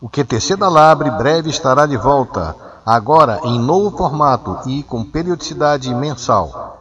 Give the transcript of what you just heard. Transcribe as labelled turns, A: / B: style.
A: O QTC da Labre breve estará de volta, agora em novo formato e com periodicidade mensal.